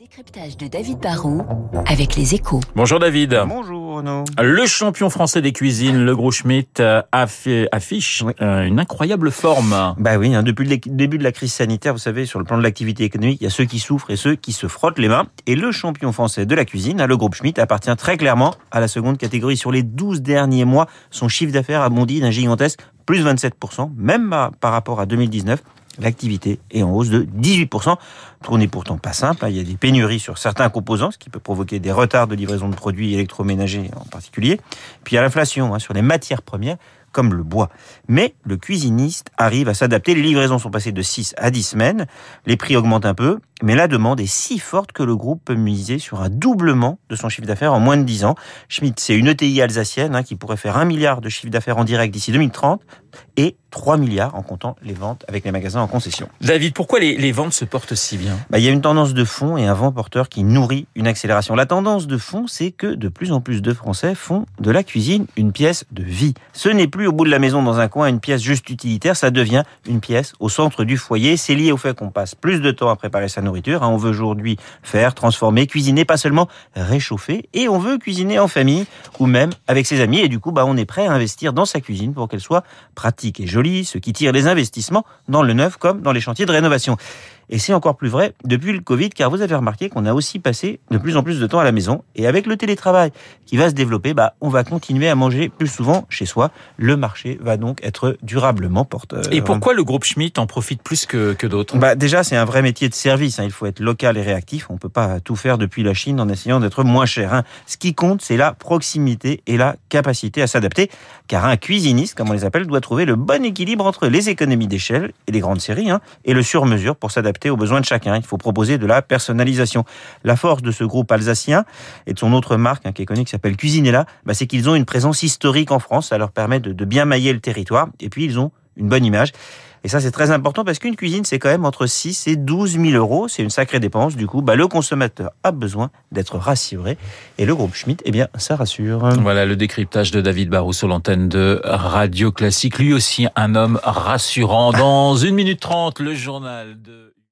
décryptage de David Barrault avec les échos. Bonjour David. Bonjour Renaud. Le champion français des cuisines, le Gros Schmitt, euh, affi- affiche Oui. euh, une incroyable forme. Bah oui, hein, depuis le début de la crise sanitaire, vous savez, sur le plan de l'activité économique, il y a ceux qui souffrent et ceux qui se frottent les mains. Et le champion français de la cuisine, hein, le groupe Schmitt, appartient très clairement à la seconde catégorie. Sur les 12 derniers mois, son chiffre d'affaires a bondi d'un gigantesque plus 27%, même par- par rapport à 2019. L'activité est en hausse de 18%. Tout n'est pourtant pas simple. hein. Il y a des pénuries sur certains composants, ce qui peut provoquer des retards de livraison de produits électroménagers en particulier. Puis il y a l'inflation hein, sur les matières premières, comme le bois. Mais le cuisiniste arrive à s'adapter. Les livraisons sont passées de 6 à 10 semaines. Les prix augmentent un peu, mais la demande est si forte que le groupe peut miser sur un doublement de son chiffre d'affaires en moins de 10 ans. Schmitt, c'est une ETI alsacienne hein, qui pourrait faire 1 milliard de chiffre d'affaires en direct d'ici 2030 et 3 milliards en comptant les ventes avec les magasins en concession. David, pourquoi les, les ventes se portent si bien? Bah, il y a une tendance de fond et un vent porteur qui nourrit une accélération. La tendance de fond, c'est que de plus en plus de Français font de la cuisine une pièce de vie. Ce n'est plus au bout de la maison dans un coin une pièce juste utilitaire, ça devient une pièce au centre du foyer. C'est lié au fait qu'on passe plus de temps à préparer sa nourriture. hein. On veut aujourd'hui faire, transformer, cuisiner, pas seulement réchauffer. Et on veut cuisiner en famille ou même avec ses amis. Et du coup, bah, on est prêt à investir dans sa cuisine pour qu'elle soit pratique et jolie, ce qui tire les investissements dans le neuf comme dans les chantiers de rénovation. Et c'est encore plus vrai depuis le Covid, car vous avez remarqué qu'on a aussi passé de plus en plus de temps à la maison. Et avec le télétravail qui va se développer, bah, on va continuer à manger plus souvent chez soi. Le marché va donc être durablement porteur. Et pourquoi le groupe Schmitt en profite plus que, que d'autres? Bah déjà, c'est un vrai métier de service. hein. Il faut être local et réactif. On peut pas tout faire depuis la Chine en essayant d'être moins cher. hein. Ce qui compte, c'est la proximité et la capacité à s'adapter. Car un cuisiniste, comme on les appelle, doit trouver le bon équilibre entre les économies d'échelle et les grandes séries hein, et le sur-mesure pour s'adapter aux besoins de chacun. Il faut proposer de la personnalisation. La force de ce groupe alsacien et de son autre marque hein, qui est connue qui s'appelle Cuisinella, bah, c'est qu'ils ont une présence historique en France. Ça leur permet de, bien mailler le territoire. Et puis, ils ont une bonne image. Et ça, c'est très important parce qu'une cuisine, c'est quand même entre 6 et 12 000 euros. C'est une sacrée dépense. Du coup, bah, le consommateur a besoin d'être rassuré. Et le groupe Schmitt, eh bien, ça rassure. Voilà le décryptage de David Barrault sur l'antenne de Radio Classique. Lui aussi un homme rassurant. Dans une minute trente, le journal de